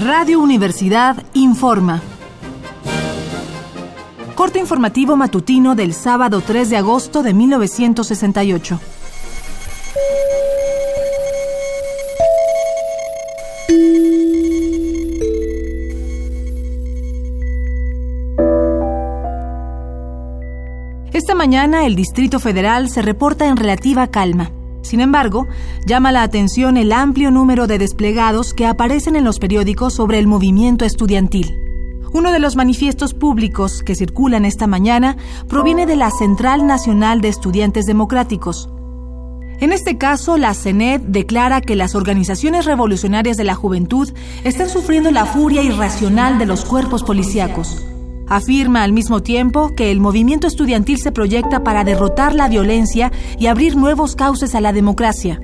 Radio Universidad informa. Corte informativo matutino del sábado 3 de agosto de 1968. Esta mañana el Distrito Federal se reporta en relativa calma. Sin embargo, llama la atención el amplio número de desplegados que aparecen en los periódicos sobre el movimiento estudiantil. Uno de los manifiestos públicos que circulan esta mañana proviene de la Central Nacional de Estudiantes Democráticos. En este caso, la CENED declara que las organizaciones revolucionarias de la juventud están sufriendo la furia irracional de los cuerpos policíacos Afirma al mismo tiempo que el movimiento estudiantil se proyecta para derrotar la violencia y abrir nuevos cauces a la democracia.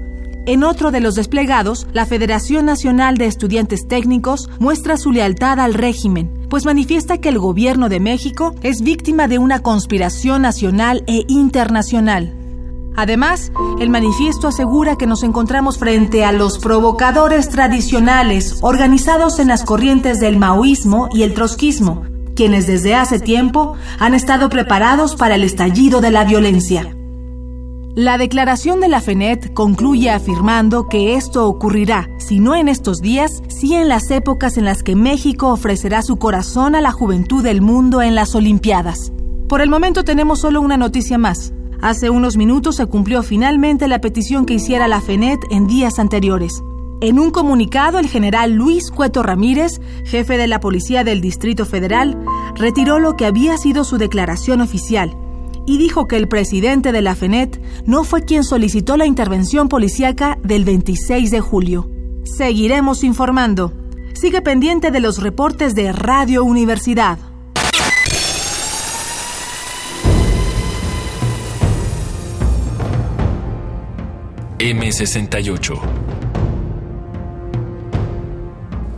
En otro de los desplegados, la Federación Nacional de Estudiantes Técnicos muestra su lealtad al régimen, pues manifiesta que el gobierno de México es víctima de una conspiración nacional e internacional. Además, el manifiesto asegura que nos encontramos frente a los provocadores tradicionales organizados en las corrientes del maoísmo y el trotskismo, quienes desde hace tiempo han estado preparados para el estallido de la violencia. La declaración de la FENET concluye afirmando que esto ocurrirá, si no en estos días, sí en las épocas en las que México ofrecerá su corazón a la juventud del mundo en las Olimpiadas. Por el momento tenemos solo una noticia más. Hace unos minutos se cumplió finalmente la petición que hiciera la FENET en días anteriores. En un comunicado, el general Luis Cueto Ramírez, jefe de la Policía del Distrito Federal, retiró lo que había sido su declaración oficial y dijo que el presidente de la FENET no fue quien solicitó la intervención policíaca del 26 de julio. Seguiremos informando. Sigue pendiente de los reportes de Radio Universidad. M68